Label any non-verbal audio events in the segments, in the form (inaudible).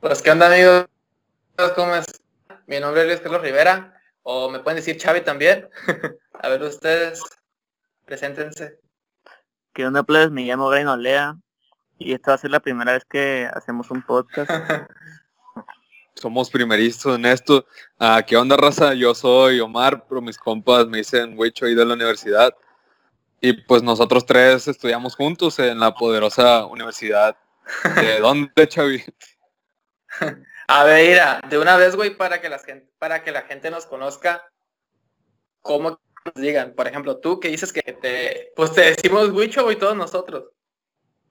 Pues qué onda amigos, ¿cómo es? Mi nombre es Luis Carlos Rivera, o me pueden decir Chavi también. (laughs) a ver ustedes, preséntense. ¿Qué onda, pues? Me llamo Brian Olea y esta va a ser la primera vez que hacemos un podcast. (laughs) Somos primeristas en esto. Ah, ¿Qué onda, raza? Yo soy Omar, pero mis compas me dicen Wicho ahí de la universidad. Y pues nosotros tres estudiamos juntos en la poderosa universidad. (laughs) ¿De dónde, Chavi? (laughs) A ver, mira, de una vez, güey, para que la gente, para que la gente nos conozca, ¿cómo nos digan? Por ejemplo, tú que dices que te, pues te decimos Wicho, güey, todos nosotros.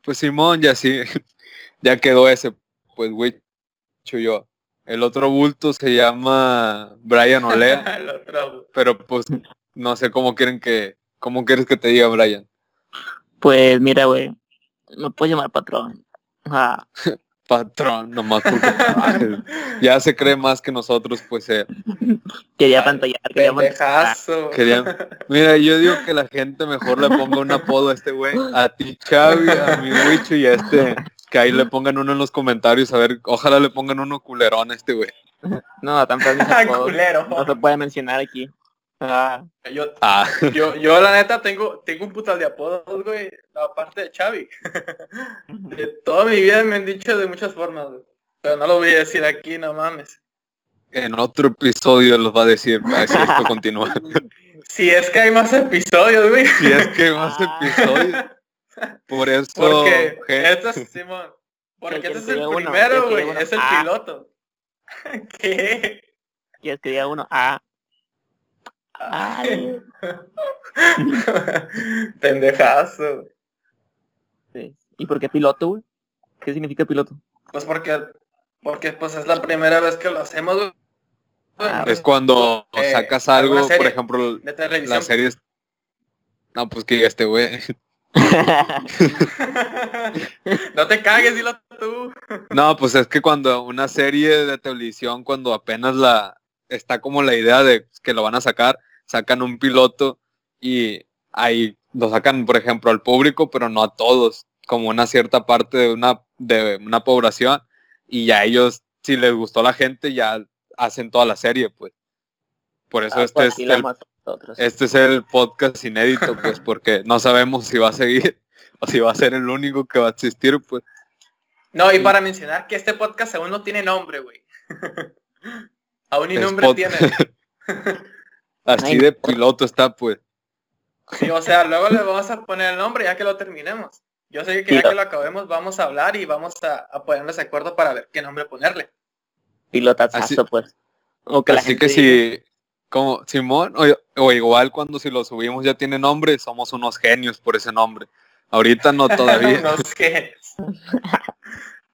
Pues Simón, ya sí, (laughs) ya quedó ese, pues Wicho yo. El otro bulto se llama Brian Olea. (laughs) El otro. pero pues no sé cómo quieren que, cómo quieres que te diga Brian. Pues mira, güey, me puedes llamar patrón. Ah, Patrón, nomás porque ya se cree más que nosotros, pues eh, quería pantallar, quería pantallar. Pendejazo. querían- Mira, yo digo que la gente mejor le ponga un apodo a este güey, a ti Chavi, a mi Wicho y a este, que ahí le pongan uno en los comentarios, a ver, ojalá le pongan uno culerón a este güey. No, tan (laughs) culero. No se puede mencionar aquí. Ah, Yo, Ah, yo, yo la neta tengo, tengo un putal de apodos, güey, aparte de Chavi. De toda mi vida me han dicho de muchas formas, güey. Pero no lo voy a decir aquí, no mames. en otro episodio los va a decir, a ver si esto continúa. Si es que hay más episodios, güey. Si es que más Ah. episodios. Por eso, Porque este es Simón. Porque Que este es el uno, primero, güey. Es el Ah. piloto. (laughs) ¿Qué? ¿Quieres que diga uno? Ah. Ay. (laughs) Pendejazo. Sí. ¿Y por qué piloto, güey? ¿Qué significa piloto? Pues porque, porque pues es la primera vez que lo hacemos, güey. Ah, es cuando Eh, sacas ¿alguna algo, por ejemplo, De las series. No, pues que este güey. (laughs) no te cagues, dilo tú. No, pues es que cuando una serie de televisión, cuando apenas la está como la idea de que lo van a sacar, sacan un piloto y ahí lo sacan, por ejemplo, al público, pero no a todos, como una cierta parte de una de una población y ya ellos, si les gustó la gente, ya hacen toda la serie, pues. Por eso Ah, este pues es el hacemos nosotros. este es el podcast inédito, pues, porque no sabemos si va a seguir o si va a ser el único que va a existir, pues. No, y para mencionar que este podcast aún no tiene nombre, güey. (laughs) aún ni Es nombre tiene. (laughs) Así de piloto está, pues. Sí, o sea, luego le vamos a poner el nombre ya que lo terminemos. Yo sé que ya que lo acabemos vamos a hablar y vamos a, a ponernos de acuerdo para ver qué nombre ponerle. Pilotazo, Así- pues. O que la Así gente que diga, si, como Simón, o, o igual cuando si lo subimos ya tiene nombre, somos unos genios por ese nombre. Ahorita no (laughs) todavía,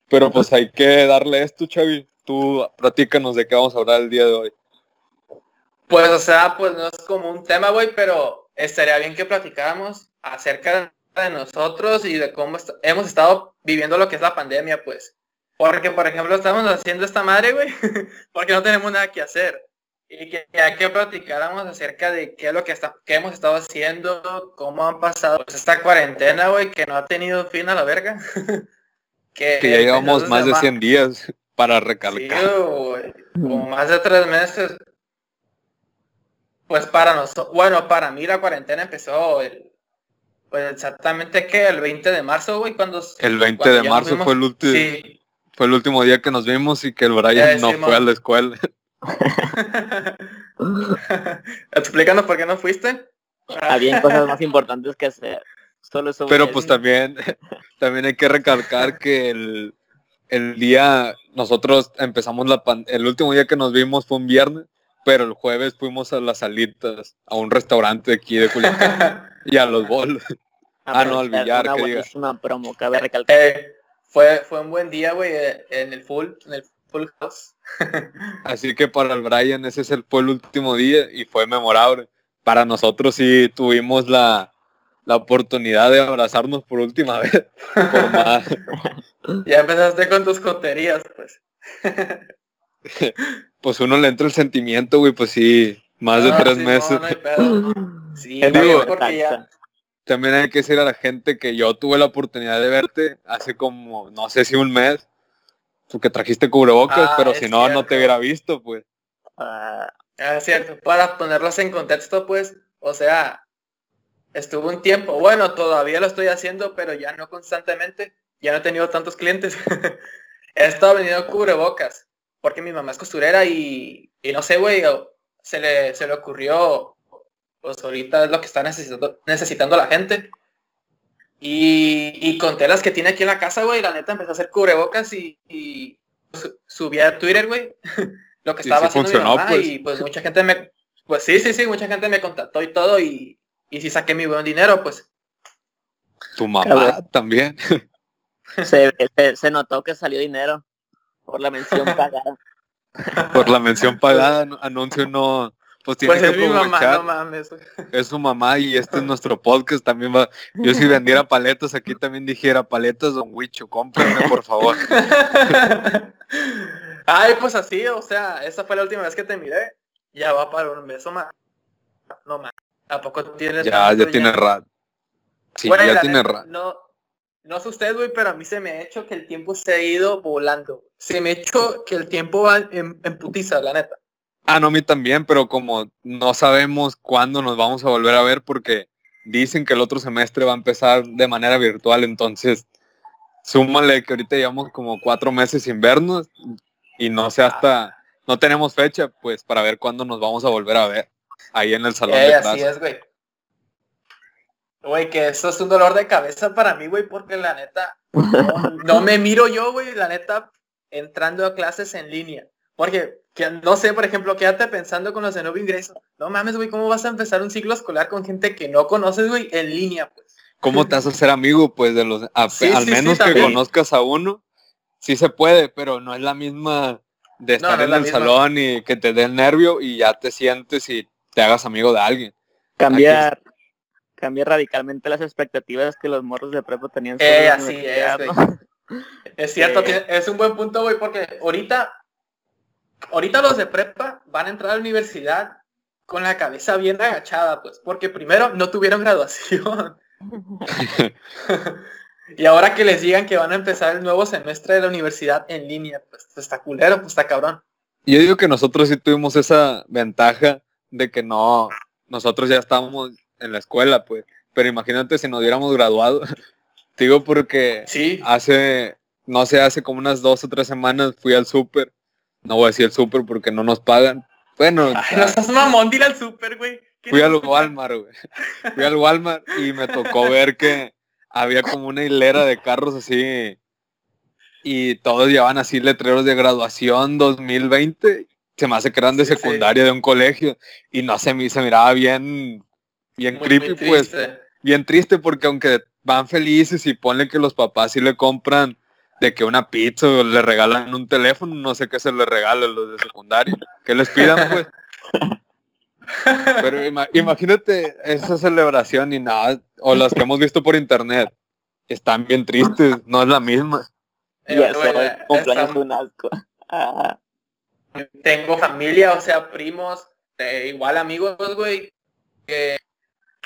pero pues hay que darle esto, Chavi. Tú platícanos de qué vamos a hablar el día de hoy. Pues, o sea, pues no es como un tema, güey, pero estaría bien que platicáramos acerca de nosotros y de cómo est- hemos estado viviendo lo que es la pandemia, pues. Porque, por ejemplo, estamos haciendo esta madre, güey, (laughs) porque no tenemos nada que hacer. Y que ya que platicáramos acerca de qué es lo que, está, qué hemos estado haciendo, cómo han pasado pues, esta cuarentena, güey, que no ha tenido fin a la verga. (laughs) que, Que ya llevamos más de ma- 100 días para Sí, recalcar. güey, como más de tres meses. Pues para nosotros, bueno, para mí la cuarentena empezó el, pues exactamente que el 20 de marzo, güey, cuando... El 20 cuando de marzo fue el último, Sí. fue el último día que nos vimos y que el Brian Ya no fue a la escuela. (laughs) (laughs) Explícanos por qué no fuiste. Habían cosas más importantes que hacer. Solo eso. Pero pues también, (laughs) también hay que recalcar que el, el día, nosotros empezamos la pan- el último día que nos vimos fue un viernes, pero el jueves fuimos a las salitas, a un restaurante de aquí de Culiacán (laughs) y a los bolos. ah, no, al billar, Una que diga. buenísima promo, cabe recalcar. Eh, fue, fue un buen día, güey, eh, en el full, en el full house. (laughs) Así que para el Brian ese es el, fue el último día y fue memorable. Para nosotros sí tuvimos la, la oportunidad de abrazarnos por última vez. (laughs) Por más, Ya empezaste con tus coterías, pues. (laughs) pues uno le entra el sentimiento, güey, pues sí, más de No, tres sí, meses. no hay pedo. (laughs) Sí, digo- porque ya, También hay que decir a la gente que yo tuve la oportunidad de verte hace como, no sé si un mes, porque trajiste cubrebocas, Ah, pero si no, no te hubiera visto, pues. Ah, Ah, es cierto. Para ponerlos en contexto, pues, o sea, estuvo un tiempo, bueno, todavía lo estoy haciendo, pero ya no constantemente, ya no he tenido tantos clientes. (laughs) he estado vendiendo cubrebocas, porque mi mamá es costurera y, y no sé, güey, se le, se le ocurrió, pues ahorita es lo que está necesitando, necesitando la gente. Y, y con telas que tiene aquí en la casa, güey, la neta empezó a hacer cubrebocas y, y su- subí a Twitter, güey, (laughs) lo que estaba sí haciendo funcionó, mi mamá pues. y pues mucha gente me, pues sí, sí, sí, mucha gente me contactó y todo y, y sí saqué mi buen dinero, pues. Tu mamá también. (laughs) se, se, se notó que salió dinero por la mención (laughs) pagada. Por la mención pagada, (laughs) anuncio no. Pues tiene Pues que es mi mamá, no mames. (laughs) es su mamá y este es nuestro podcast también va. Yo si vendiera paletas aquí también dijera paletas Don Huicho, cómprenme por favor. Ay, pues así, o sea, esa fue la última vez que te miré. Ya va para un beso más. No más. ¿A poco tienes Ya, tanto ya tiene rat. Sí, ya tiene neta, rat. No, no sé usted, güey, pero a mí se me ha hecho que el tiempo se ha ido volando. Se me ha hecho que el tiempo va en, en putiza, la neta. Ah, no, a mí también, pero como no sabemos cuándo nos vamos a volver a ver porque dicen que el otro semestre va a empezar de manera virtual, entonces súmale que ahorita llevamos como cuatro meses sin vernos y no sé hasta, no tenemos fecha, pues para ver cuándo nos vamos a volver a ver ahí en el salón Eh, de así clase. es, güey. Güey, que eso es un dolor de cabeza para mí, güey, porque la neta, no, no me miro yo, güey, la neta, entrando a clases en línea. Porque, que, no sé, por ejemplo, quédate pensando con los de nuevo ingreso. No mames, güey, ¿cómo vas a empezar un ciclo escolar con gente que no conoces, güey, en línea, pues? ¿Cómo te vas a hacer amigo? Pues de los, a- Sí, al sí, sí, menos que también. conozcas a uno, sí se puede, pero no es la misma de estar no en el misma. salón y que te dé el nervio y ya te sientes y te hagas amigo de alguien. Cambiar, cambiar radicalmente las expectativas que los morros de prepa tenían Eh, la así universidad, es. (laughs) Es cierto, Eh. tiene- es un buen punto, güey, porque ahorita, ahorita los de prepa van a entrar a la universidad con la cabeza bien agachada, pues, porque primero no tuvieron graduación. (laughs) y ahora que les digan que van a empezar el nuevo semestre de la universidad en línea, pues está culero, pues está cabrón. Yo digo que nosotros sí tuvimos esa ventaja de que no, nosotros ya estábamos en la escuela, pues. Pero imagínate si nos hubiéramos graduado. (laughs) Te digo porque Sí. hace, no sé, hace como unas dos o tres semanas fui al súper. No voy a decir el súper porque no nos pagan. Bueno, Ay, no seas mamón, dile al súper, güey. ¿Qué fui al Walmart, güey. Fui al Walmart y me tocó ver que había como una hilera de carros así y todos llevaban así letreros de graduación 2020. Se me hace que eran de Sí, sí. secundaria de un colegio y no sé, me se miraba bien, bien Muy, creepy, muy pues, triste. bien triste porque aunque van felices y ponle que los papás sí le compran de que una pizza o le regalan un teléfono, no sé qué se les regala a los de secundaria, que les pidan pues. (laughs) Pero ima- imagínate esa celebración y nada, o las que hemos visto por internet, están bien tristes, no es la misma. Eh, cumpleaños fue un asco. Ah, tengo familia, o sea, primos, eh, igual amigos, güey, que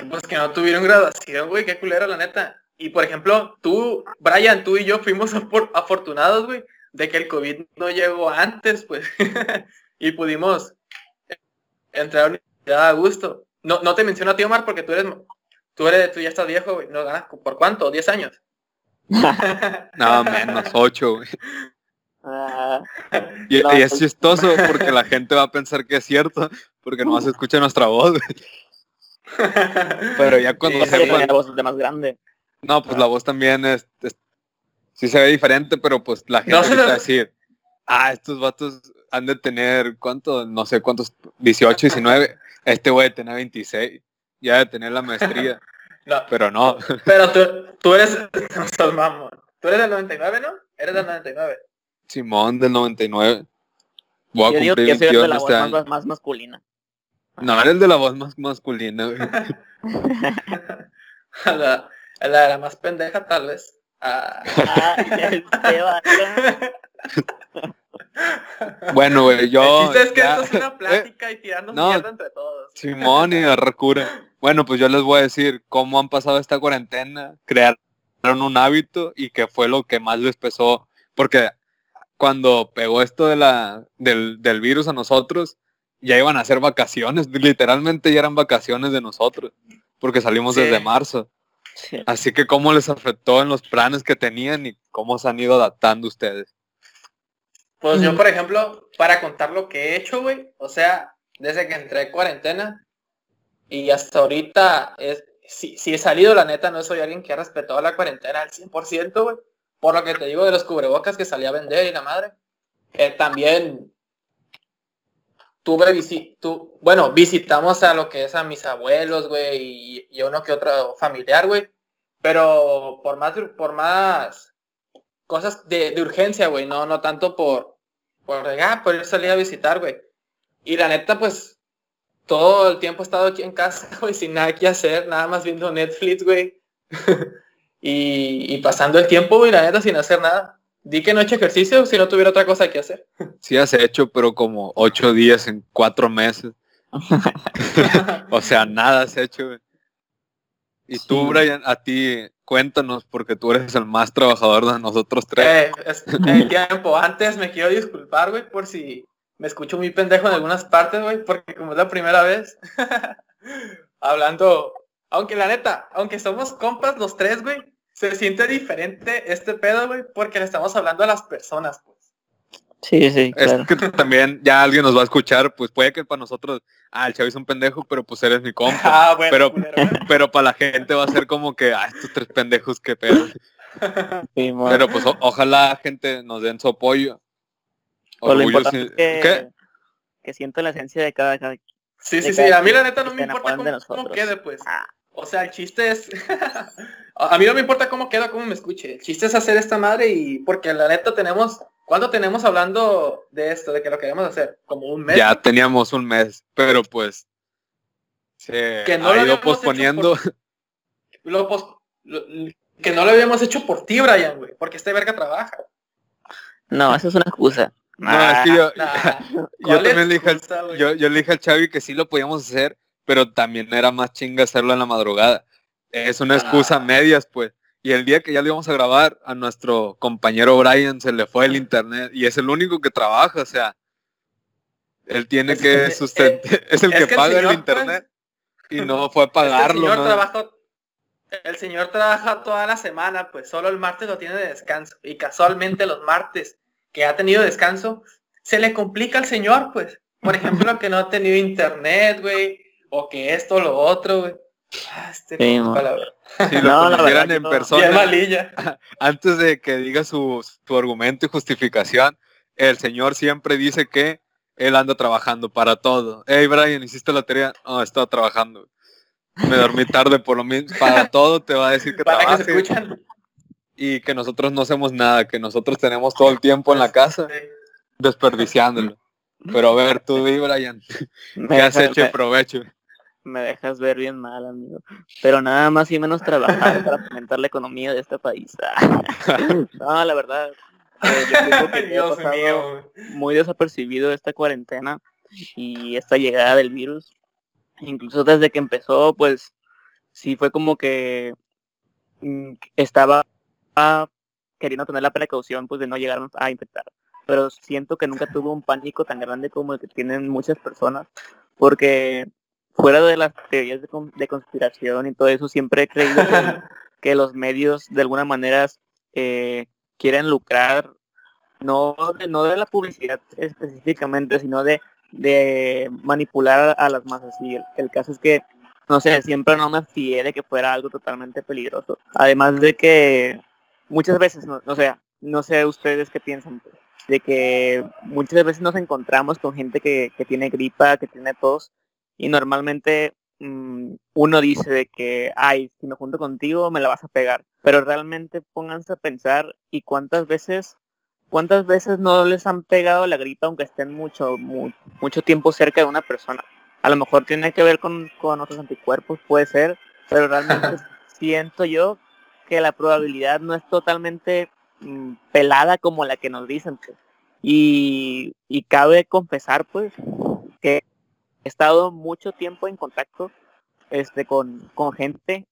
pues que no tuvieron graduación, güey, qué culero la neta. Y por ejemplo, tú, Brian, tú y yo fuimos (laughs) afor- afortunados, güey, de que el COVID no llegó antes, pues, (laughs) y pudimos entrar a la universidad a gusto. No, no te menciono a ti, Omar, porque tú eres, tú eres, tú ya estás viejo, güey, no ganas, ¿por cuánto? ¿10 años? (laughs) Nada menos, ocho, güey. ah, Y, No, y es pues- chistoso porque la gente va a pensar que es cierto, porque no se escucha nuestra voz. güey. Pero ya cuando Sí, sí, sepan, tenía voz de más grande. no, pues la voz también es, es- sí se ve diferente, pero pues la gente No se va a decir, ah, estos vatos han de tener, ¿cuánto? No sé cuántos, 18, 19, este güey de tener 26, ya de tener la maestría, (laughs) No, pero no, pero tú, tú eres, (laughs) no. Tú eres del 99, ¿no? Eres del 99. Simón del 99. Voy a Yo digo que cumplir soy el de 21 la este voz año. más, más masculina. No, era el de la voz más masculina, güey. (laughs) A la, a la, la más pendeja, tal vez. Ah. Ah. Bueno, güey, yo... El chiste es que ya- esto es una eh, (laughs) plática y tirarnos no. mierda entre todos. Simón y Arracura. Bueno, pues yo les voy a decir cómo han pasado esta cuarentena, crearon un hábito y qué fue lo que más les pesó, porque cuando pegó esto de la, del, del virus a nosotros, ya iban a hacer vacaciones, (laughs) literalmente ya eran vacaciones de nosotros, porque salimos Sí. desde marzo. Sí. Así que cómo les afectó en los planes que tenían y cómo se han ido adaptando ustedes. Pues yo, Mm. por ejemplo, para contar lo que he hecho, güey, o sea, desde que entré en cuarentena y hasta ahorita, es, si, si he salido, la neta, no soy alguien que ha respetado la cuarentena al 100%, güey, por lo que te digo de los cubrebocas que salí a vender y la madre. Eh, también tuve tu, bueno, visitamos a lo que es a mis abuelos, güey, y, y uno que otro familiar, güey, pero por más, por más cosas de, de urgencia, güey, no, no tanto por, por, ah, por salir a visitar, güey. Y la neta, pues, todo el tiempo he estado aquí en casa, (laughs) güey, sin nada que hacer, nada más viendo Netflix, güey. (laughs) y, y pasando el tiempo, güey, la neta, sin hacer nada. Di que no he hecho ejercicio si no tuviera otra cosa que hacer. (laughs) Sí has hecho, pero como ocho días en cuatro meses. (laughs) (laughs) O sea, nada has hecho. Y tú. Brian, a ti, cuéntanos, porque tú eres el más trabajador de nosotros tres. Eh, es- el tiempo. Antes me quiero disculpar, güey, por si me escucho muy pendejo en algunas partes, güey, porque como es la primera vez hablando, aunque la neta, aunque somos compas los tres, güey, se siente diferente este pedo, güey, porque le estamos hablando a las personas, pues. Sí, sí, Es claro. que también ya alguien nos va a escuchar, pues puede que para nosotros, ah, el Chavi es un pendejo, pero pues eres mi compa. (laughs) Ah, bueno, pero-. Pero para la gente va a ser como que, ah, estos tres pendejos, qué pedo. (laughs) Sí, Pero pues o- ojalá gente nos den su apoyo. Lo Orgullo importante sin- es que, ¿Qué? que siento la esencia de cada, cada Sí, sí, de sí, cada a mí la neta no me importa cómo, quede, pues. Ah, O sea, el chiste es... (laughs) a mí no me importa cómo queda, cómo me escuche. El chiste es hacer esta madre y porque la neta tenemos... ¿Cuánto tenemos hablando de esto, de que lo queremos hacer? Como un mes. Ya teníamos un mes, pero pues se Que no lo ha ido posponiendo. Lo pos- lo- que no lo habíamos hecho por ti, Brian, güey. Porque este verga trabaja. No, eso es una excusa. No, es que yo, Nah, (laughs) yo ¿cuál también le dije, al- yo, yo le dije al Chavi que sí lo podíamos hacer, pero también era más chinga hacerlo en la madrugada. Es una excusa Ah. medias, pues. Y el día que ya lo íbamos a grabar, a nuestro compañero Brian se le fue el internet y es el único que trabaja, o sea, él tiene Es que que- sustentar, (laughs) es el es que paga el internet y no fue a (laughs) pagarlo. el señor ¿no? trabaja el señor trabaja toda la semana, pues solo el martes lo tiene de descanso. Y casualmente los martes que ha tenido descanso, se le complica al señor, pues. Por ejemplo, (laughs) que no ha tenido internet, güey. O que esto, lo otro, güey. Ah, este Sí. Si (laughs) lo No, conocieran en Bien persona, malilla. (laughs) antes de que diga su, su argumento y justificación, el señor siempre dice que él anda trabajando para todo. Hey Brian, ¿hiciste la tarea? No, estaba trabajando. Me dormí tarde por lo mismo. Para (laughs) todo te va a decir que Para que se escuchan. y que nosotros no hacemos nada, que nosotros tenemos todo el tiempo en la casa desperdiciándolo. Pero a ver, tú di, Brian, ¿qué has hecho provecho? Me dejas ver bien mal, amigo. Pero nada más y menos trabajar para (laughs) fomentar la economía de este país. (laughs) no, la verdad. eh, yo creo que Ay, he Dios pasado mío. güey. muy desapercibido esta cuarentena y esta llegada del virus. Incluso desde que empezó, pues sí fue como que mm, estaba queriendo tener la precaución pues de no llegar a infectar. Pero siento que nunca tuve un pánico tan grande como el que tienen muchas personas, porque fuera de las teorías de, de conspiración y todo eso, siempre he creído que, (laughs) que los medios de alguna manera eh, quieren lucrar no de, no de la publicidad específicamente, sino de, de manipular a las masas. Y el, el caso es que, no sé, siempre no me fié de que fuera algo totalmente peligroso. Además de que muchas veces, no, no sé, no sé ustedes qué piensan, de que muchas veces nos encontramos con gente que, que tiene gripa, que tiene tos, y normalmente mm, uno dice de que, ay, si me junto contigo me la vas a pegar. Pero realmente pónganse a pensar y cuántas veces ¿Cuántas veces no les han pegado la gripa aunque estén mucho, mu- mucho tiempo cerca de una persona? A lo mejor tiene que ver con, con otros anticuerpos, puede ser, pero realmente (laughs) siento yo que la probabilidad no es totalmente mm, pelada como la que nos dicen. pues. Y, y cabe confesar pues que he estado mucho tiempo en contacto este, con, con gente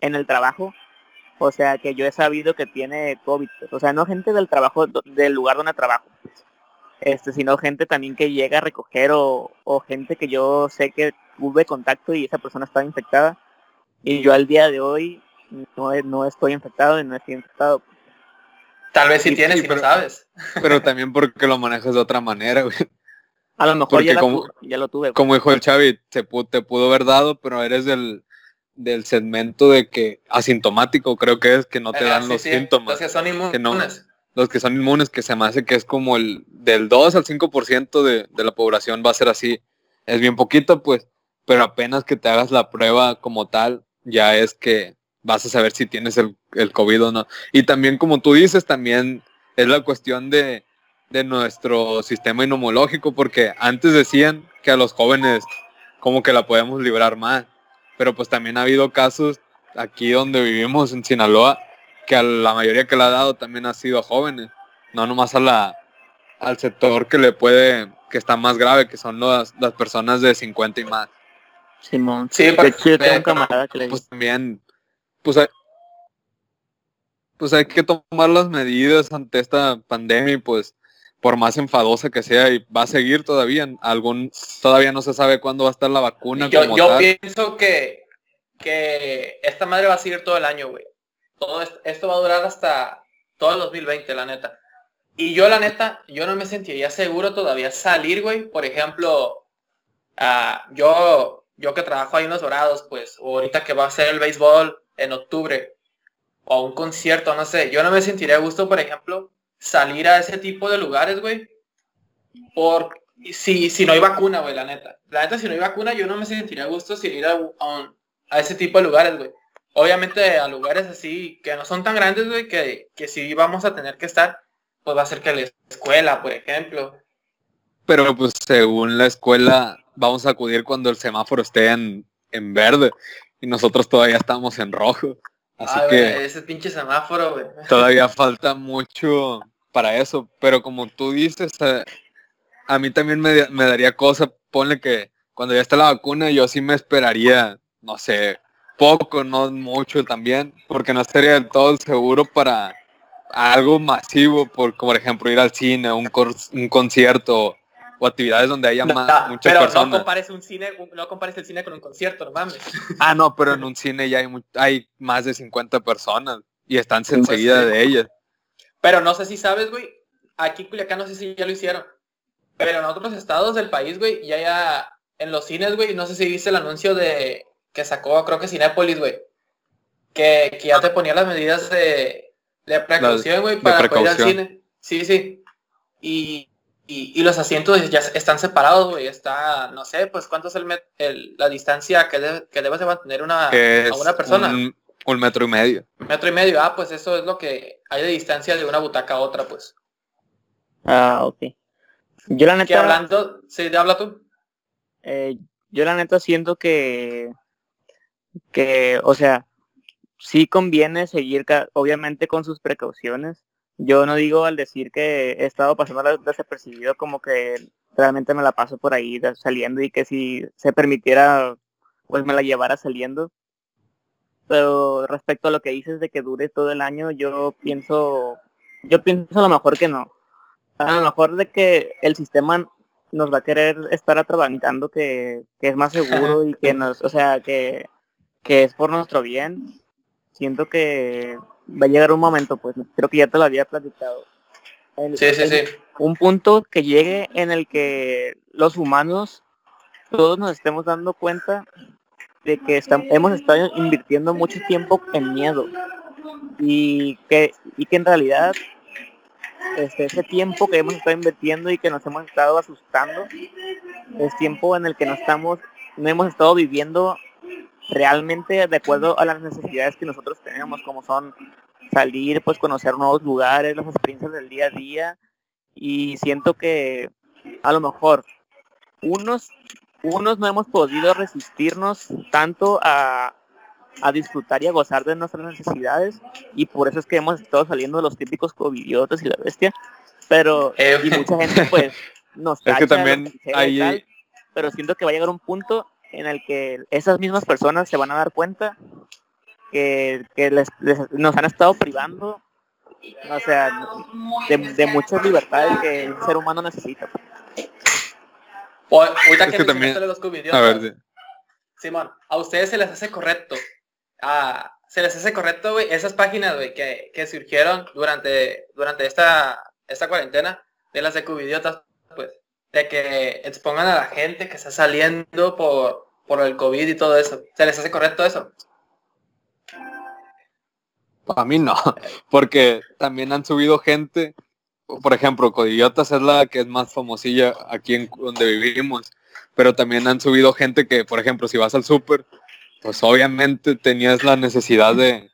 en el trabajo o sea, que yo he sabido que tiene COVID. pues. O sea, no gente del trabajo, del lugar donde trabajo, este, sino gente también que llega a recoger o, o gente que yo sé que tuve contacto y esa persona estaba infectada y yo al día de hoy no, no estoy infectado y no estoy infectado. Tal vez si tienes y no sabes. Pero también porque lo manejas de otra manera, güey. A lo mejor ya, como, ya, lo tuve. Como dijo el Xavi, te, te pudo haber dado, pero eres del, del segmento de que asintomático creo que es que no te eh, dan los síntomas. Los que son inmunes. los que son inmunes, que se me hace que es como el del 2 al 5% de, de la población va a ser así. Es bien poquito, pues, pero apenas que te hagas la prueba como tal, ya es que vas a saber si tienes el, el COVID o no. Y también, como tú dices, también es la cuestión de, de nuestro sistema inmunológico, porque antes decían que a los jóvenes como que la podemos librar más, pero pues también ha habido casos aquí donde vivimos en Sinaloa que a la mayoría que le ha dado también ha sido a jóvenes, no nomás a la al sector que le puede que está más grave, que son las, las personas de 50 y más. Simón. Sí, Pues también, pues hay, pues hay que tomar las medidas ante esta pandemia y pues por más enfadosa que sea y va a seguir todavía, algún todavía no se sabe cuándo va a estar la vacuna. Yo, yo pienso que, que esta madre va a seguir todo el año, güey. Todo esto, va a durar hasta todo el 2020, la neta. Y yo, la neta, yo no me sentiría seguro todavía salir, güey. Por ejemplo, uh, yo, yo que trabajo ahí en los Dorados, pues, o ahorita que va a ser el béisbol en octubre, o un concierto, no sé. Yo no me sentiría a gusto, por ejemplo, salir a ese tipo de lugares, güey. Por si, si no hay vacuna, güey, la neta. La neta, si no hay vacuna, yo no me sentiría a gusto si ir a, a, ese tipo de lugares, güey. Obviamente a lugares así que no son tan grandes, güey, que, que si vamos a tener que estar, pues va a ser que la escuela, por ejemplo. Pero pues según la escuela, vamos a acudir cuando el semáforo esté en, en verde y nosotros todavía estamos en rojo. Así que ese pinche semáforo, güey. Todavía falta mucho para eso, pero como tú dices, eh, a, mí también me, daría cosa, ponle que cuando ya está la vacuna yo sí me esperaría, no sé, poco, no mucho también, porque no estaría del todo seguro para algo masivo, por, como por ejemplo ir al cine, un, un concierto o actividades donde haya más, muchas pero personas. no compares un cine, no compares el cine con un concierto, no mames. (laughs) Ah, no, pero en un cine ya hay, hay más de 50 personas y están pues enseguida de ellas. Pero no sé si sabes, güey, aquí Culiacán no sé si ya lo hicieron, pero en otros estados del país, güey, ya ya en los cines, güey, no sé si viste el anuncio de que sacó, creo que Cinépolis, güey, que, que, ya te ponía las medidas de, de precaución, güey, para poder ir al cine. Sí, sí. Y, y, los asientos ya están separados, güey. Está, no sé, pues cuánto es el, la distancia que, que debes de mantener una, a una persona. Un metro y medio. Metro y medio, ah, pues eso es lo que hay de distancia de una butaca a otra, pues. Ah, ok. Yo la neta... hablando, sí, habla tú. Eh, yo la neta siento que, que, o sea, sí conviene seguir, obviamente con sus precauciones. Yo no digo al decir que he estado pasando desapercibido como que realmente me la paso por ahí saliendo y que si se permitiera, pues me la llevara saliendo pero respecto a lo que dices de que dure todo el año, yo pienso, yo pienso a lo mejor que no. A lo mejor de que el sistema nos va a querer estar atrabantando que, que es más seguro y que nos, o sea, que, que es por nuestro bien. Siento que va a llegar un momento, pues creo que ya te lo había platicado. sí, sí, sí. Un punto que llegue en el que los humanos todos nos estemos dando cuenta de que hemos estado invirtiendo mucho tiempo en miedo. Y que, y que en realidad este, ese tiempo que hemos estado invirtiendo y que nos hemos estado asustando es tiempo en el que no estamos, no hemos estado viviendo realmente de acuerdo a las necesidades que nosotros tenemos, como son salir, pues conocer nuevos lugares, las experiencias del día a día, y siento que a lo mejor unos unos no hemos podido resistirnos tanto a, disfrutar y a gozar de nuestras necesidades y por eso es que hemos estado saliendo de los típicos covidiotas y la bestia pero eh, y mucha gente pues nos (laughs) es que también hay... pero siento que va a llegar un punto en el que esas mismas personas se van a dar cuenta que, les, nos han estado privando O sea, de, de muchas libertades que el ser humano necesita. O, ahorita Es que, también- los A ver, sí. Simón, a ustedes se les hace correcto. Ah, se les hace correcto, güey, esas páginas, güey, que, que surgieron durante, durante esta, esta cuarentena, de las de covidiotas, pues, de que expongan a la gente que está saliendo por, por el COVID y todo eso. ¿Se les hace correcto eso? A mí no, (laughs) porque también han subido gente, por ejemplo, Codillotas es la que es más famosilla aquí en donde vivimos, pero también han subido gente que, por ejemplo, si vas al súper, pues obviamente tenías la necesidad de,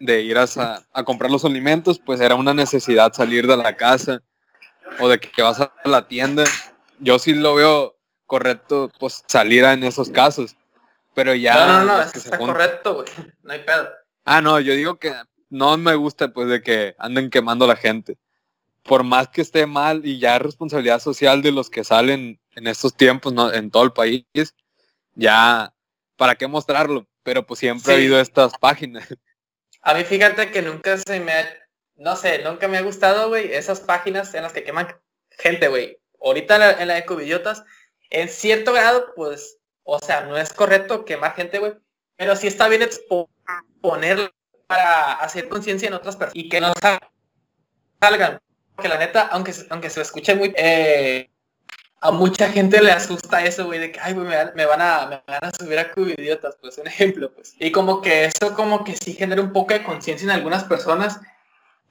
de ir a, a comprar los alimentos, pues era una necesidad salir de la casa o de que vas a la tienda. Yo sí lo veo correcto, pues salir en esos casos, pero ya... no, no, no, eso está correcto, güey. No hay pedo. Ah, no, yo digo que no me gusta pues de que anden quemando a la gente. Por más que esté mal y ya es responsabilidad social de los que salen en estos tiempos, ¿no? En todo el país, ya, ¿para qué mostrarlo? Pero pues siempre ha habido estas páginas. (laughs) A mí fíjate que nunca se me ha, no sé, nunca me ha gustado, güey, esas páginas en las que queman gente, güey. Ahorita en la, en la de Covidiotas, en cierto grado, pues, o sea, no es correcto quemar gente, güey, pero sí está bien exponer para hacer conciencia en otras personas y que no sal- salgan. Porque la neta, aunque, se- aunque se escuche muy... eh, a mucha gente le asusta eso, güey, de que, ay, güey, me, van- me van a, me van a subir a Covidiotas, pues, un ejemplo, pues. Y como que eso como que sí genera un poco de conciencia en algunas personas.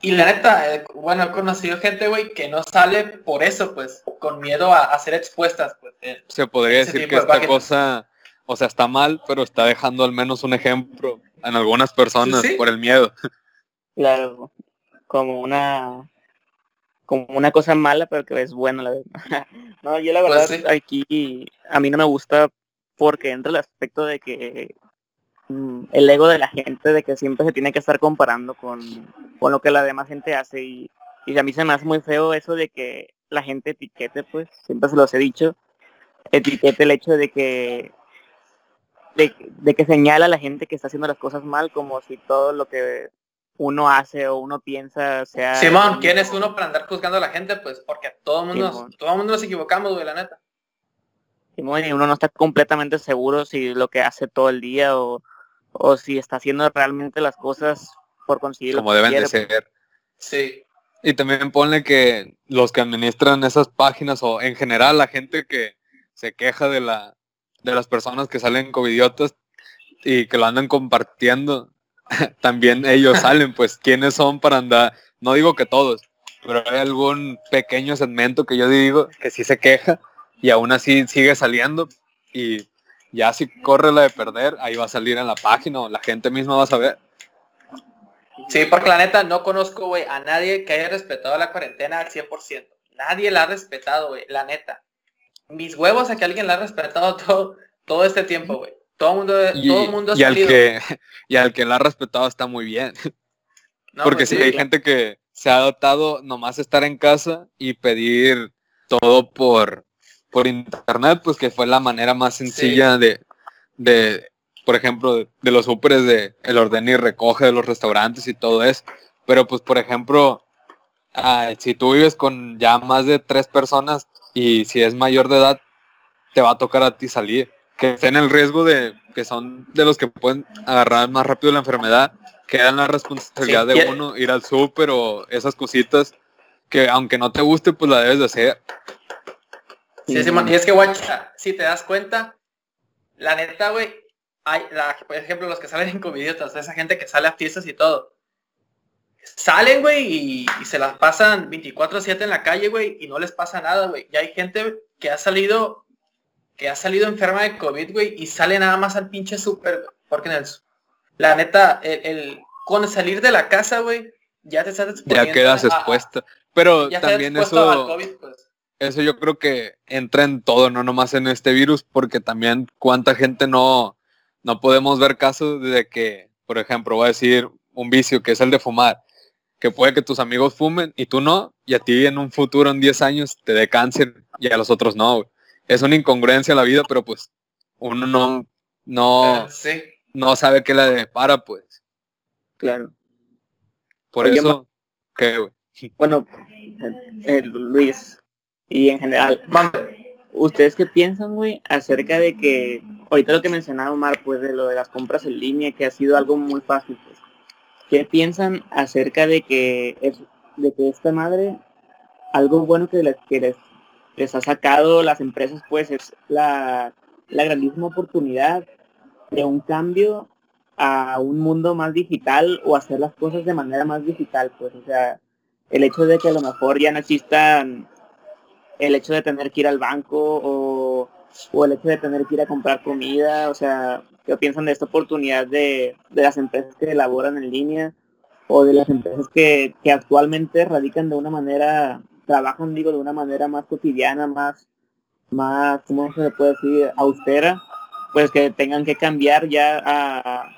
Y la neta, eh, bueno, he conocido gente, güey, que no sale por eso, pues, con miedo a, a ser expuestas, pues. eh. Se podría decir que de esta cosa, o sea, está mal, pero está dejando al menos un ejemplo en algunas personas Sí, sí. por el miedo. (laughs) Claro, como una como una cosa mala, pero que es buena la verdad. (laughs) no, yo la Pues verdad sí. aquí a mí no me gusta porque entra el aspecto de que mm, el ego de la gente de que siempre se tiene que estar comparando con, con lo que la demás gente hace y, y a mí se me hace muy feo eso de que la gente etiquete, pues, siempre se los he dicho, etiquete el hecho de que de, de que señala a la gente que está haciendo las cosas mal como si todo lo que uno hace o uno piensa sea Simón, ¿quién es uno para andar juzgando a la gente? Pues porque todo mundo, todo mundo nos equivocamos, güey, la neta. Simón, y uno no está completamente seguro si lo que hace todo el día o, o si está haciendo realmente las cosas por conseguir lo como que deben de quiere, pues. ser. Sí. Y también ponle que los que administran esas páginas o en general la gente que se queja de la de las personas que salen covidiotas y que lo andan compartiendo, (laughs) también ellos salen, pues quiénes son para andar, no digo que todos, pero hay algún pequeño segmento que yo digo que sí se queja y aún así sigue saliendo y ya si corre la de perder, ahí va a salir en la página o la gente misma va a saber. Sí, porque la neta no conozco, güey, a nadie que haya respetado la cuarentena al 100%. Nadie la ha respetado, güey, la neta. Mis huevos a que alguien la ha respetado (laughs) todo, todo este tiempo, güey. Todo el mundo, Y, todo mundo ha y al salido. que (laughs) y al que la ha respetado está muy bien. (laughs) No, Porque pues sí, hay gente que se ha adoptado nomás estar en casa y pedir todo por, por internet, pues que fue la manera más sencilla de, de, por ejemplo, de, de los súperes de el orden y recoge de los restaurantes y todo eso. Pero pues, por ejemplo, ah, si tú vives con ya más de tres personas y si es mayor de edad, te va a tocar a ti salir. Que estén en el riesgo de que son de los que pueden agarrar más rápido la enfermedad, queda la responsabilidad Sí, de uno ir al súper o esas cositas que aunque no te guste, pues la debes de hacer. Sí, Simón, y es que, guacha, si te das cuenta, la neta, güey, hay, la, por ejemplo, los que salen en covidiotas, esa gente que sale a fiestas y todo, salen, güey, y, y se las pasan 24/7 en la calle, güey, y no les pasa nada, güey. Y hay gente que ha salido, que ha salido enferma de COVID, güey, y sale nada más al pinche súper, porque en el, la neta, el, el- con salir de la casa, güey, ya te estás exponiendo Ya quedas a- expuesta. Pero ya también al eso, COVID, pues. eso yo creo que entra en todo, no nomás en este virus, porque también cuánta gente no, no podemos ver casos de que, por ejemplo, voy a decir un vicio que es el de fumar, que puede que tus amigos fumen y tú no, y a ti en un futuro, en 10 años, te dé cáncer y a los otros no. güey. Es una incongruencia en la vida, pero pues uno no, no, Sí. no sabe qué la depara, pues. Claro. Por Oye, eso, ¿Qué, güey? Bueno, eh, Luis, y en general, ¿ustedes qué piensan, güey, acerca de que, ahorita lo que mencionaba Omar, pues de lo de las compras en línea, que ha sido algo muy fácil, pues, ¿qué piensan acerca de que, es, de que esta madre, algo bueno que les, que les, ha sacado las empresas, pues, es la, la grandísima oportunidad de un cambio a un mundo más digital o hacer las cosas de manera más digital, pues, o sea, el hecho de que a lo mejor ya no existan el hecho de tener que ir al banco o, el hecho de tener que ir a comprar comida, o sea, ¿qué piensan de esta oportunidad de, las empresas que elaboran en línea o de las empresas que, actualmente radican de una manera, trabajan, digo, de una manera más cotidiana, más, más, ¿cómo se puede decir?, austera, pues que tengan que cambiar ya a,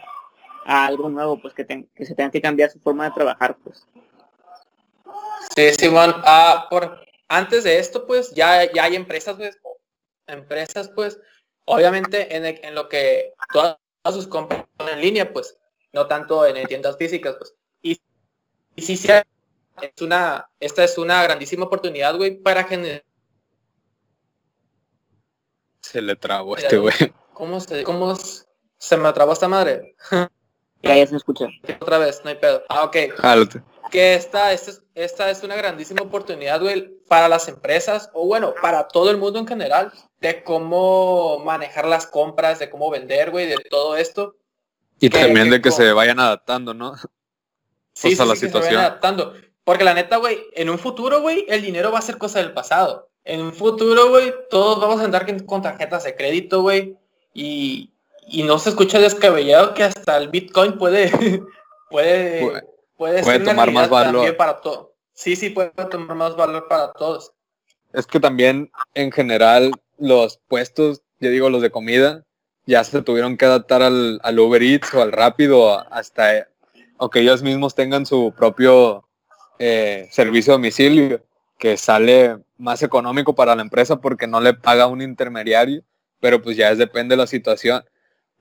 algo nuevo, pues que, que se tengan que cambiar su forma de trabajar, pues. Sí, Simón, ah, por, antes de esto, pues, ya, ya hay empresas, pues, empresas, pues, obviamente en, en lo que todas, sus compras en línea, pues, no tanto en tiendas físicas, pues. Y, y sí, es una, esta es una grandísima oportunidad, güey, para generar. Se le trabó este güey. ¿Cómo se, cómo se me trabó esta madre? ya, ya se escucha. Otra vez, no hay pedo. Ah, ok. Jálate que esta, esta, esta es una grandísima oportunidad, güey, para las empresas, o bueno, para todo el mundo en general, de cómo manejar las compras, de cómo vender, güey, de todo esto. Y también de que se vayan adaptando, ¿no? Sí, sí, la situación. Se vayan adaptando. Porque la neta, güey, en un futuro, güey, el dinero va a ser cosa del pasado. En un futuro, güey, todos vamos a andar con tarjetas de crédito, güey. Y, y no se escucha descabellado que hasta el Bitcoin puede, (laughs) puede, puede, tomar más valor para todo. Sí, sí, puede tomar más valor para todos. Es que también en general los puestos, yo digo los de comida, ya se tuvieron que adaptar al, al Uber Eats o al Rápido hasta aunque ellos mismos tengan su propio eh, servicio de domicilio que sale más económico para la empresa porque no le paga un intermediario, pero pues ya es depende de la situación.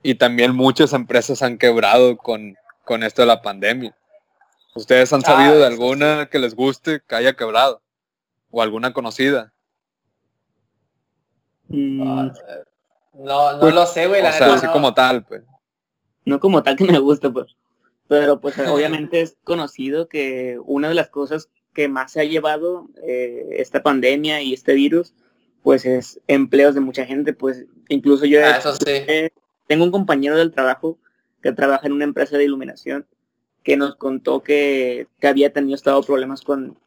Y también muchas empresas han quebrado con, con esto de la pandemia. ¿Ustedes han sabido de ah, alguna que les guste, que haya quebrado? ¿O alguna conocida? Mm. Ah, no, no pues, lo sé, güey. O sea, así como tal, pues. No como tal que me guste, pues. Pero pues obviamente es conocido que una de las cosas que más se ha llevado eh, esta pandemia y este virus, pues es empleos de mucha gente, pues incluso yo ah, tengo un compañero del trabajo que trabaja en una empresa de iluminación que nos contó que, había tenido estado problemas con,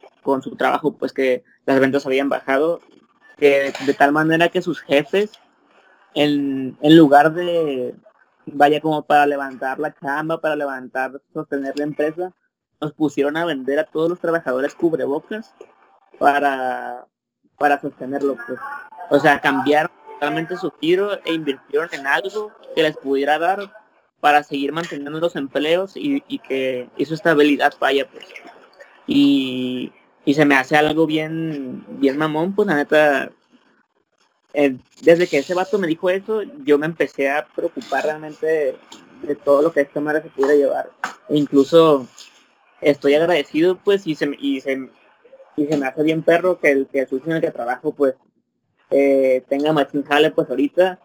su trabajo, pues que las ventas habían bajado, que de tal manera que sus jefes, en, en lugar de, vaya como para levantar la chamba, para levantar, sostener la empresa, nos pusieron a vender a todos los trabajadores cubrebocas para, para sostenerlo. Pues. O sea, cambiaron totalmente su giro e invirtieron en algo que les pudiera dar para seguir manteniendo los empleos y, que eso estabilidad vaya pues. Y, se me hace algo bien, bien mamón, pues la neta, eh, desde que ese vato me dijo eso, yo me empecé a preocupar realmente de, todo lo que esta madre se pudiera llevar. E incluso estoy agradecido pues y se, y se, y se me hace bien perro que el que el en el que trabajo pues eh, tenga más jale pues ahorita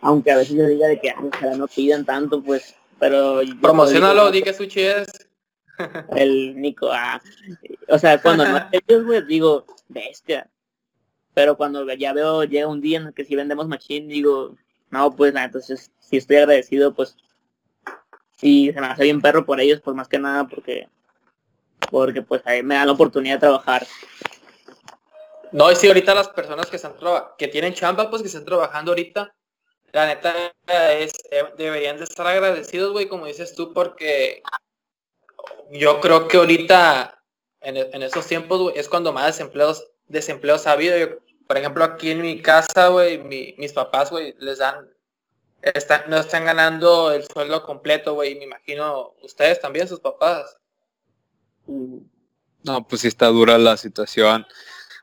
aunque a veces yo diga de que ojalá no pidan tanto, pues, pero... Promocionalo, di que Sushi es. El Nico, ah. O sea, cuando no (laughs) ellos, pues, digo, bestia. Pero cuando ya veo, llega un día en el que si vendemos machine, digo, no, pues nada, entonces si estoy agradecido, pues sí, se me hace bien perro por ellos, pues más que nada porque porque pues ahí me dan la oportunidad de trabajar. No, y si ahorita las personas que están que tienen chamba, pues que están trabajando ahorita, la neta es, eh, deberían de estar agradecidos, güey, como dices tú, porque yo creo que ahorita, en, en esos tiempos, es cuando más desempleos, desempleos ha habido. por ejemplo, aquí en mi casa, güey, mis papás, güey, les dan, están, no están ganando el sueldo completo, güey, me imagino ustedes también, sus papás. No, pues sí está dura la situación.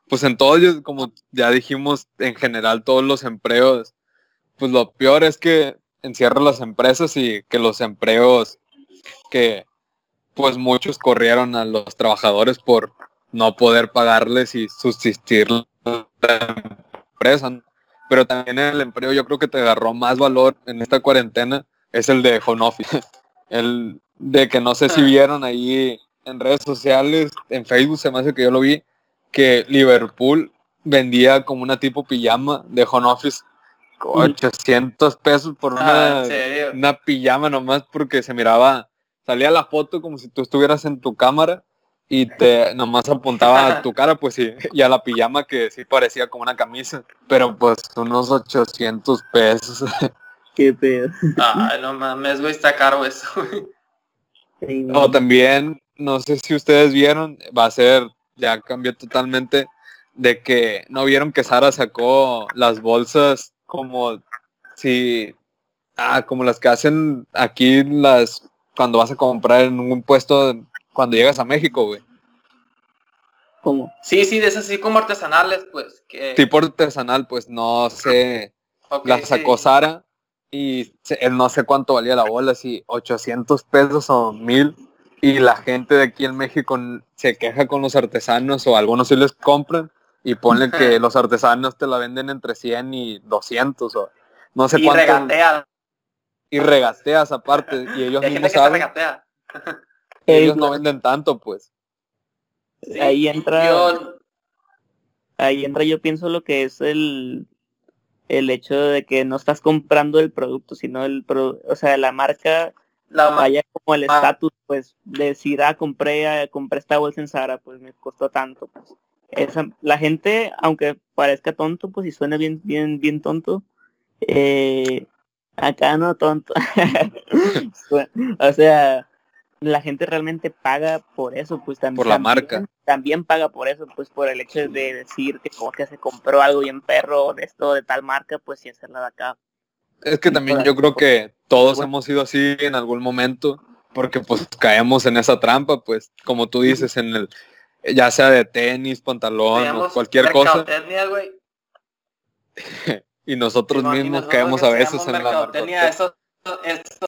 Pues en todos, como ya dijimos, en general todos los empleos pues lo peor es que encierran las empresas y que los empleos que pues muchos corrieron a los trabajadores por no poder pagarles y subsistir la empresa. Pero también el empleo yo creo que te agarró más valor en esta cuarentena es el de home office. (laughs) El de que no sé si vieron ahí en redes sociales, en Facebook se me hace que yo lo vi, que Liverpool vendía como una tipo pijama de home office 800 pesos por una, Ah, ¿en serio? una pijama nomás porque se miraba, salía la foto como si tú estuvieras en tu cámara y te nomás apuntaba a (laughs) tu cara, pues sí, y a la pijama que sí parecía como una camisa, pero pues unos 800 pesos. (laughs) Qué pedo. Ay, no mames, güey, está caro eso, güey. Sí, no. O también, no sé si ustedes vieron, va a ser, ya cambió totalmente, de que no vieron que Sara sacó las bolsas como si, ah, como las que hacen aquí las, cuando vas a comprar en un puesto, cuando llegas a México, güey. ¿Cómo? Sí, sí, de esas así como artesanales, pues. Que... Tipo artesanal, pues no sé, ok, la sí. sacó Sara y no sé cuánto valía la bola, si 800 pesos o 1000 y la gente de aquí en México se queja con los artesanos o algunos sí les compran y ponle que los artesanos te la venden entre 100 y 200 o no sé Y cuánto regatea. y regateas aparte y ellos Hay gente mismos saben regatea. Ellos no venden tanto pues Sí. Ahí entra- Yo, Ahí entra, yo pienso lo que es el, el hecho de que no estás comprando el producto, sino el pro, o sea, la marca la ma- vaya como el Ah. estatus, pues, de decir, ah, compré, ah, compré esta bolsa en Zara, pues me costó tanto, pues. Esa, la gente, aunque parezca tonto, pues, y suene bien, bien, bien tonto, eh, acá no tonto. (laughs) o sea, la gente realmente paga por eso, pues también. Por la marca. También paga por eso, pues por el hecho de decir que como que se compró algo bien perro de esto, de tal marca, pues y hacerla de acá. Es que también yo creo que todos hemos sido así en algún momento, porque pues caemos en esa trampa, pues como tú dices, en el, ya sea de tenis, pantalón o cualquier cosa, (laughs) y nosotros mismos caemos a veces en la mercadotecnia. eso, eso,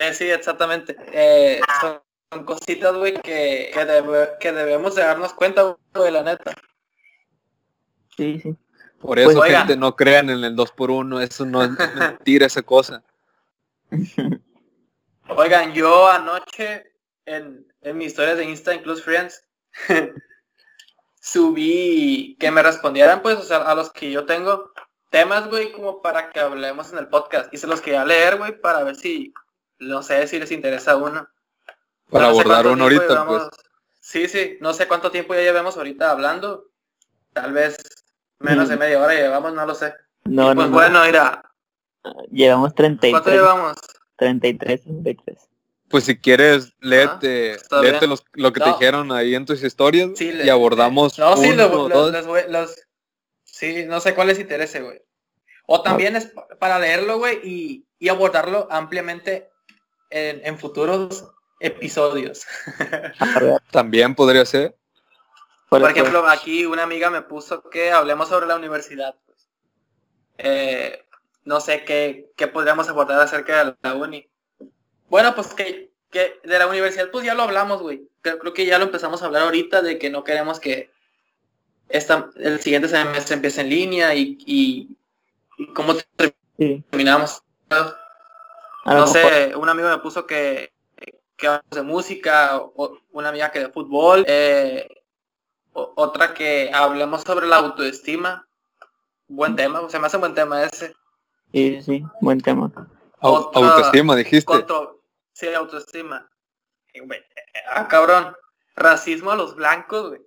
eh, sí, exactamente. Eh, son, son cositas, güey, que, que, debe- que debemos de darnos cuenta, güey, la neta. Sí, sí. Por eso, Pues, oiga. gente, no crean en el 2x1, eso no es (laughs) mentira esa cosa. (laughs) Oigan, yo anoche en, en mis historias de Insta en Close Friends (laughs) subí que me respondieran, pues, o sea, a los que yo tengo temas, güey, como para que hablemos en el podcast. Y se los quería leer, güey, para ver si, no sé si les interesa uno. Para No abordar uno ahorita, pues. llevamos- Sí, sí, no sé cuánto tiempo ya llevamos ahorita hablando. Tal vez menos de Mm. media hora llevamos, no lo sé. No, Y pues no, no. bueno, mira, Llevamos 33, ¿cuánto llevamos? 33, 33. Pues si quieres, léete, está léete los- lo que te dijeron ahí en tus historias Sí, y abordamos No, sí, uno lo- o lo- dos. los, güey- los- sí, no sé cuál les interese, güey. O también es pa- para leerlo, güey, y, y abordarlo ampliamente en, en futuros episodios. (laughs) También podría ser. por ejemplo, aquí una amiga me puso que hablemos sobre la universidad. pues. Eh, no sé qué, qué podríamos abordar acerca de la uni. Bueno, pues que, que de la universidad, pues ya lo hablamos, güey. Creo, creo que ya lo empezamos a hablar ahorita de que no queremos que esta, el siguiente semestre empiece en línea y, y, y cómo sí, terminamos. A No sé, un amigo me puso que, que hablamos de música, o, una amiga que de fútbol, eh, o- otra que hablemos sobre la autoestima. Buen tema, se me hace buen tema ese. Sí, sí, buen tema. Autoestima, dijiste. Contro sí, autoestima. Ah, cabrón. Racismo a los blancos, güey.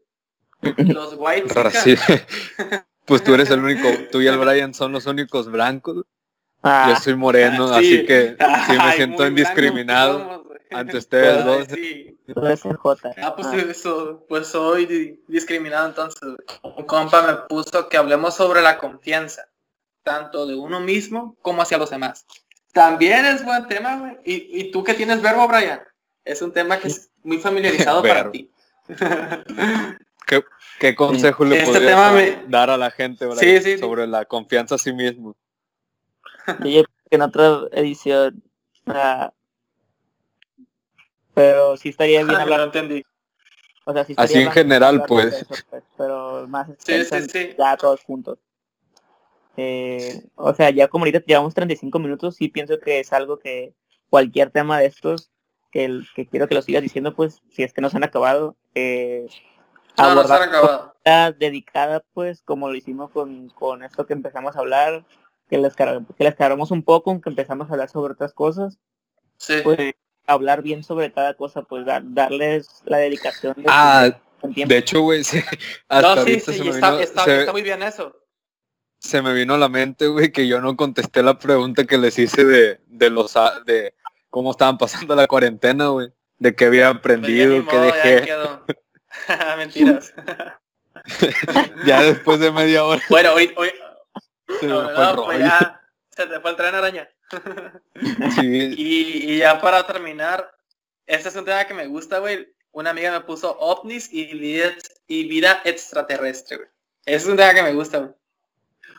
(laughs) Los white Raci- (laughs) pues tú eres el único, tú y el (laughs) Brian son los únicos blancos. Ah, Yo soy moreno, Sí. así que (laughs) sí me Ay, siento indiscriminado ante ustedes dos. sí. Ah, pues, Ah, eso, pues soy di- discriminado entonces. Un compa me puso que hablemos sobre la confianza, tanto de uno mismo como hacia los demás. También es buen tema, güey. ¿Y, y tú que tienes verbo, Brian? Es un tema que es muy familiarizado para ti. (laughs) ¿Qué, qué consejo le Este podrías tema me- dar a la gente Brian, Sí, sí. sobre la confianza a sí mismo? Yo creo que en otra edición ah, Pero sí estaría bien Ah, hablar, no entendí. o sea, sí Así en general, pues. eso, pues, pero más Sí, sí, ya todos juntos. Eh, o sea, ya como ahorita llevamos 35 minutos, sí pienso que es algo que cualquier tema de estos, que, el- que quiero que lo sigas diciendo, pues, si es que no se han acabado, eh, No, no se han abordar acabado. dedicada, pues, como lo hicimos con, con esto que empezamos a hablar, que les, carg- que les cargamos un poco, aunque empezamos a hablar sobre otras cosas, Sí. pues hablar bien sobre cada cosa, pues dar- darles la dedicación de, Ah, de hecho, güey, (laughs) sí, hasta no, sí, ahorita sí, se, me está, vino, está- se- está muy bien eso. se me vino a la mente, güey, que yo no contesté la pregunta que les hice de, de los a- de cómo estaban pasando la cuarentena, güey. De qué había Pues aprendido, qué dejé. (laughs) (laughs) Mentiras. Ya después de media hora bueno, hoy, hoy se no, el no, pues ya se te fue el tren araña. Sí, (laughs) Y, y ya para terminar, este es un tema que me gusta, güey. Una amiga me puso ovnis y vida, y vida extraterrestre, güey. Ese es un tema que me gusta, güey.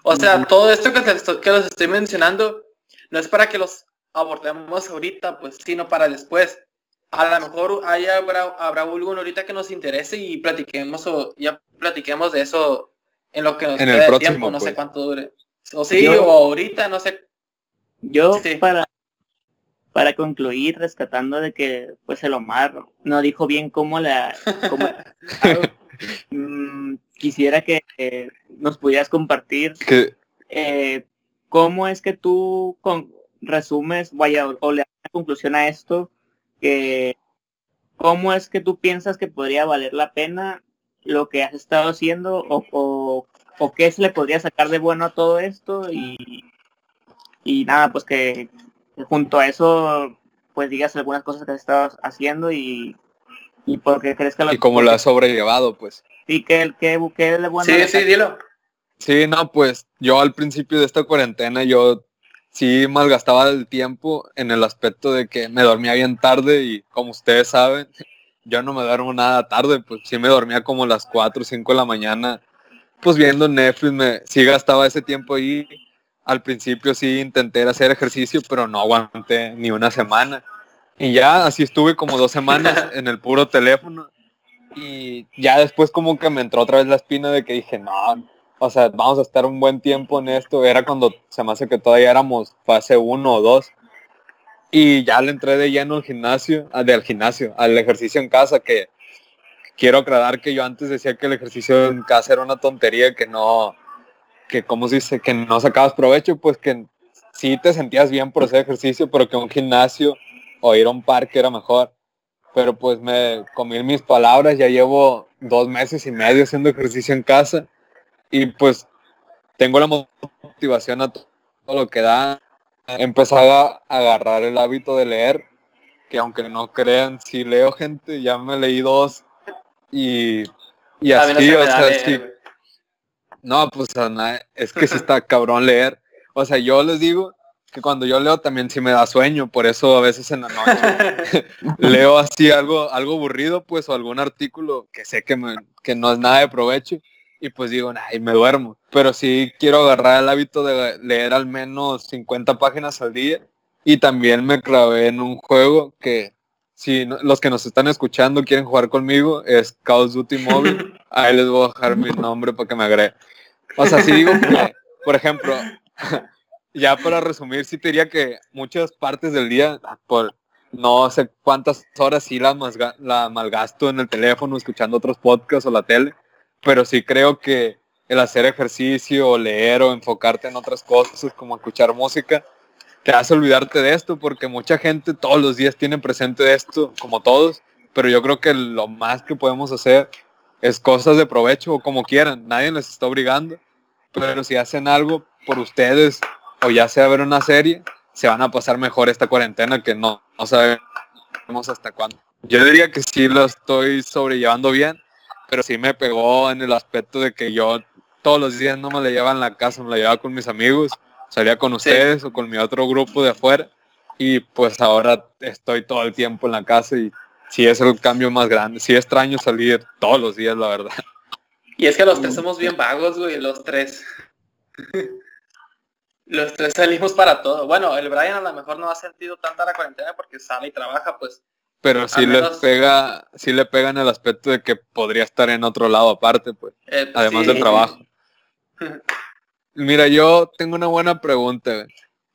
O sea, todo esto que, estoy- que los estoy mencionando no es para que los abordemos ahorita, pues, sino para después. A lo mejor hay, habrá, habrá alguno ahorita que nos interese y platiquemos o ya platiquemos de eso en lo que nos En el de próximo, tiempo, no sé pues. cuánto dure. O sí, Yo- o ahorita, no sé. Yo Sí. para para concluir rescatando de que pues el Omar no dijo bien cómo la cómo- (laughs) Mm, quisiera que eh, nos pudieras compartir que eh, cómo es que tú con, resumes vaya o, o le das una conclusión a esto que cómo es que tú piensas que podría valer la pena lo que has estado haciendo o, o, o qué se le podría sacar de bueno a todo esto y y nada pues que que junto a eso pues digas algunas cosas que has estado haciendo y y por qué crees que lo y cómo lo has sobrellevado, pues. sí que que, que de bueno Sí, sí, dilo. Sí, no, pues yo al principio de esta cuarentena yo sí malgastaba el tiempo en el aspecto de que me dormía bien tarde y como ustedes saben, yo no me duermo nada tarde, pues sí me dormía como a las 4 o 5 de la mañana, pues viendo Netflix, me, sí gastaba ese tiempo ahí. Al principio sí intenté hacer ejercicio, pero no aguanté ni una semana. Y ya así estuve como dos semanas (laughs) en el puro teléfono. Y ya después como que me entró otra vez la espina de que dije, no, o sea, vamos a estar un buen tiempo en esto. Era cuando se me hace que todavía éramos fase 1 o 2. Y ya le entré de lleno al gimnasio, al del gimnasio, al ejercicio en casa, que quiero aclarar que yo antes decía que el ejercicio en casa era una tontería, que no, que como se dice, que no sacabas provecho, pues que sí te sentías bien por hacer ejercicio, pero que un gimnasio o ir a un parque era mejor. Pero pues me comí mis palabras, ya llevo dos meses y medio haciendo ejercicio en casa y pues tengo la motivación a todo lo que da. He empezado a agarrar el hábito de leer, que aunque no crean, si leo gente, ya me leí dos y, y no así, se me o sea, leer, sí. No, pues es que sí (laughs) está cabrón leer. O sea, yo les digo que cuando yo leo también sí me da sueño, por eso a veces en la noche (laughs) leo así algo, algo aburrido, pues, o algún artículo que sé que, me- que no es nada de provecho, y pues digo, ay, me duermo. Pero sí quiero agarrar el hábito de leer al menos 50 páginas al día, y también me clavé en un juego que, si no- los que nos están escuchando quieren jugar conmigo, es Call of Duty Mobile. (laughs) Ahí les voy a dejar mi nombre para que me agreguen. O sea, si digo que, por ejemplo, (laughs) ya para resumir, sí te diría que muchas partes del día, por no sé cuántas horas sí la, masga- la malgasto en el teléfono, escuchando otros podcasts o la tele, pero sí creo que el hacer ejercicio o leer o enfocarte en otras cosas como escuchar música, te hace olvidarte de esto porque mucha gente todos los días tiene presente esto, como todos, pero yo creo que lo más que podemos hacer es cosas de provecho o como quieran, nadie les está obligando, pero si hacen algo por ustedes o ya sea ver una serie, se van a pasar mejor esta cuarentena que no, no sabemos hasta cuándo. Yo diría que sí lo estoy sobrellevando bien, pero sí me pegó en el aspecto de que yo todos los días no me la llevaba en la casa, me la llevaba con mis amigos, salía con ustedes o con mi otro grupo de afuera y pues ahora estoy todo el tiempo en la casa y sí es el cambio más grande, sí extraño salir todos los días, la verdad. Y es que los tres somos bien vagos, güey, los tres. (laughs) los tres salimos para todo. Bueno, el Brian a lo mejor no ha sentido tanta la cuarentena porque sale y trabaja, pues. Pero sí menos- pega, sí le pega en el aspecto de que podría estar en otro lado aparte, pues, Eh, además sí. del trabajo. (laughs) Mira, yo tengo una buena pregunta,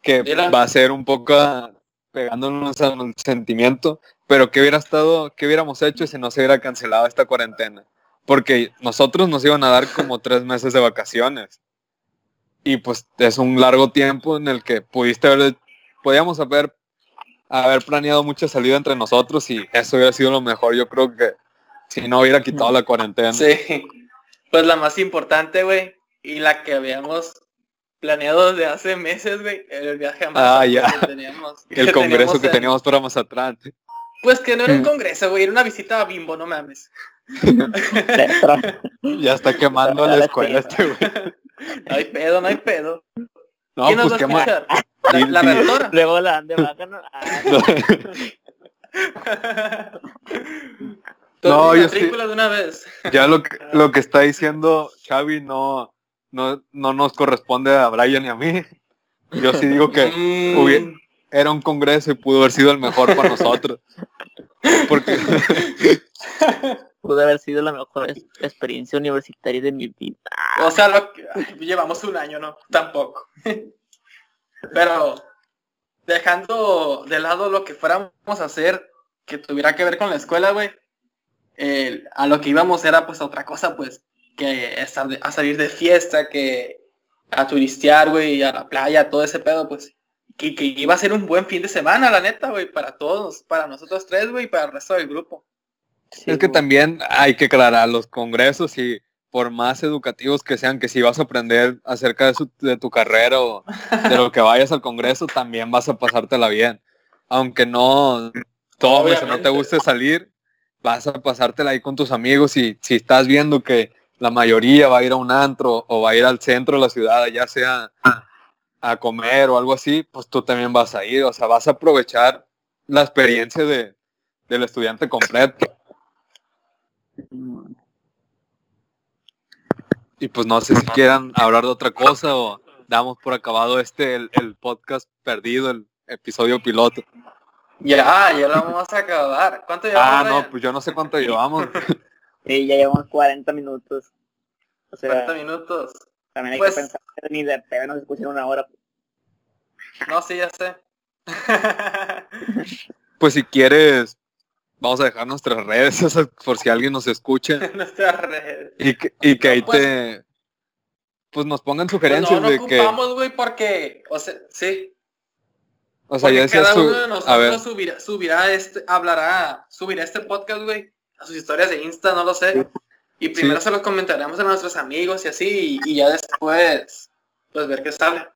que va a ser un poco a- pegándonos al sentimiento, pero ¿qué hubiera estado, qué hubiéramos hecho si no se hubiera cancelado esta cuarentena? Porque nosotros nos iban a dar como tres meses de vacaciones. Y pues es un largo tiempo en el que pudiste haber, podíamos haber, haber planeado mucha salida entre nosotros y eso hubiera sido lo mejor. Yo creo que si no hubiera quitado la cuarentena. Sí. Pues la más importante, güey, y la que habíamos planeado desde hace meses, güey, el viaje a Mazatlán Ah, ya. que teníamos. (laughs) El que congreso que en- teníamos para Mazatlán. Pues que no era un Mm. congreso, güey, era una visita a Bimbo, no mames. (laughs) Ya está quemando la escuela este güey. (laughs) No hay pedo, no hay pedo. No, ¿Quién nos pues va a escuchar? La, la rectora. Luego la de baja, ¿no? Ah, No, yo sí- de una vez. Ya lo que, lo que está diciendo Xavi no, no, no nos corresponde a Brian y a mí. Yo sí digo que Mm, hubi- era un congreso y pudo haber sido el mejor para nosotros. Porque (laughs) pudo haber sido la mejor es- experiencia universitaria de mi vida. O sea, lo que- ay, llevamos un año, ¿no? Tampoco. (laughs) Pero dejando de lado lo que fuéramos a hacer que tuviera que ver con la escuela, güey, eh, a lo que íbamos era pues otra cosa, pues, que estar de- a salir de fiesta, que a turistear, güey, a la playa, todo ese pedo, pues, que, que iba a ser un buen fin de semana, la neta, güey, para todos, para nosotros tres, güey, y para el resto del grupo. Sí, es que güey. también hay que aclarar los congresos y por más educativos que sean, que si vas a aprender acerca de, su- de tu carrera o de lo que vayas al congreso, también vas a pasártela bien. Aunque no tomes o no te guste salir, vas a pasártela ahí con tus amigos y si estás viendo que la mayoría va a ir a un antro o va a ir al centro de la ciudad, ya sea a comer o algo así, pues tú también vas a ir, o sea, vas a aprovechar la experiencia de, del estudiante completo. Y pues no sé si quieran hablar de otra cosa o damos por acabado este, el, el podcast perdido, el episodio piloto. Ya, ya lo vamos a acabar. ¿Cuánto llevamos? Ah, no, pues yo no sé cuánto llevamos. (laughs) Sí, ya llevamos 40 minutos. O sea, 40 minutos. también hay Pues- que pensar que ni de pedo nos escuchan una hora. No, sí, ya sé. (laughs) Pues si quieres, vamos a dejar nuestras redes (laughs) por si alguien nos escucha (laughs) Nuestras redes. y que, y que ahí pues- te... Pues nos pongan Pues sugerencias no, no de que... ocupamos, güey, porque, o sea, sí. O sea, Porque ya decías cada uno de A nosotros ver, subirá, subirá este, hablará, subirá este podcast, güey, a sus historias de Insta, no lo sé. Y primero Sí. se los comentaremos a nuestros amigos y así, y, y ya después, pues ver qué sale.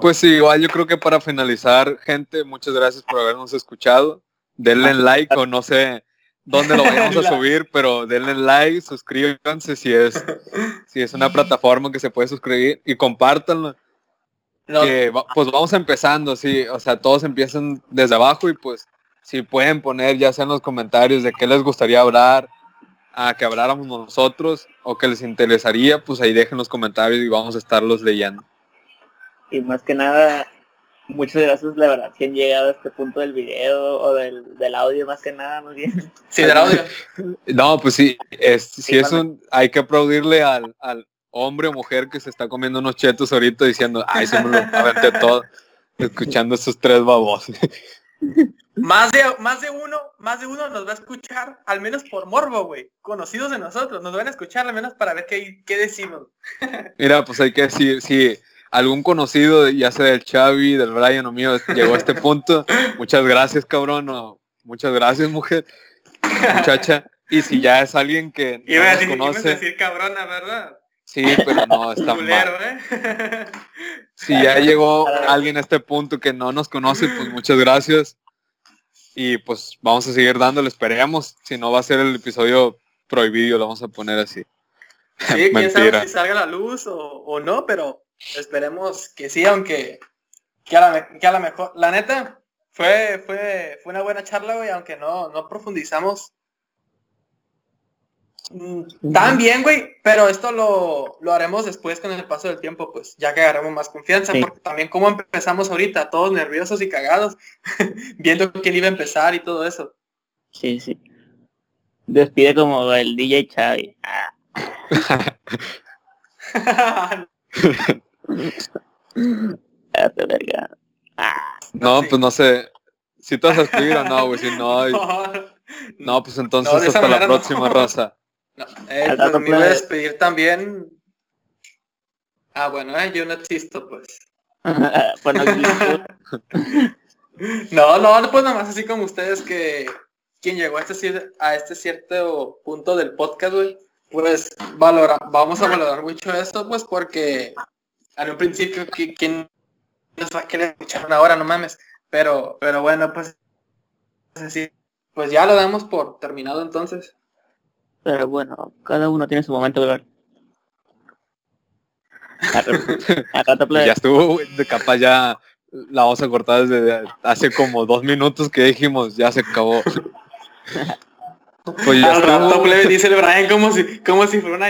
pues sí, igual yo creo que para finalizar, gente, muchas gracias por habernos escuchado. Denle like o no sé dónde lo vayamos a (laughs) subir, pero denle like, suscríbanse si es, si es una plataforma que se puede suscribir y compártanlo. No, que pues vamos empezando, sí, o sea, todos empiezan desde abajo y pues si pueden poner ya sea en los comentarios de qué les gustaría hablar, a que habláramos nosotros o que les interesaría, pues ahí dejen los comentarios y vamos a estarlos leyendo. Y más que nada, muchas gracias, la verdad, que han llegado a este punto del video o del, del audio, más que nada, más bien. (laughs) sí, del audio. (laughs) No, pues sí, es, sí Sí, es un, hay que aplaudirle al, al hombre o mujer que se está comiendo unos chetos ahorita diciendo, ay, se me lo aventé todo, escuchando esos tres babos. (laughs) Más de, más de uno, más de uno nos va a escuchar, al menos por morbo, güey. Conocidos de nosotros, nos van a escuchar al menos para ver qué, qué decimos. (laughs) Mira, pues hay que decir, si algún conocido, ya sea del Xavi, del Brian o mío, llegó a este punto, muchas gracias, cabrón, o muchas gracias, mujer, muchacha. Y si ya es alguien que no Iba nos decir, ibas a conoce, decir cabrona, ¿verdad? Sí, pero no, (laughs) está Culero, mal. ¿eh? Si ya (laughs) llegó alguien a este punto que no nos conoce, pues muchas gracias. Y pues vamos a seguir dándole, esperemos. Si no va a ser el episodio prohibido, lo vamos a poner así. Sí, quién sabe si salga la luz o, o no, pero esperemos que sí, aunque que a, la, me- que a la mejor, la neta, fue, fue, fue una buena charla, güey, aunque no, no profundizamos tan bien, güey, pero esto lo, lo haremos después con el paso del tiempo, pues, ya que agarremos más confianza, Sí. porque también como empezamos ahorita, todos nerviosos y cagados, (laughs) viendo quién iba a empezar y todo eso. Sí, sí. Despide como el DJ Chavi. Ah. (laughs) (laughs) Ah. No, pues no sé. Si te vas a escribir o no, güey. Si no, y- no, no, pues entonces No, hasta la manera no. próxima raza. No, eh, Al pues me iba a despedir también. Ah, bueno, eh, yo no existo, pues. (laughs) bueno, (laughs) No, no, pues nada más así como ustedes que quien llegó a este, a este cierto punto del podcast, güey, pues valora, vamos a valorar mucho esto, pues porque en un principio, ¿qui- ¿quién nos va a querer escuchar ahora? No mames. Pero, pero bueno, pues así, pues ya lo damos por terminado entonces. Pero bueno, cada uno tiene su momento de. (laughs) Ya estuvo, capaz ya la vamos a cortar desde hace como dos minutos que dijimos, ya se acabó. (laughs) Pues ya Al rato, estuvo. plebe, dice el Brian como si, como si fuera una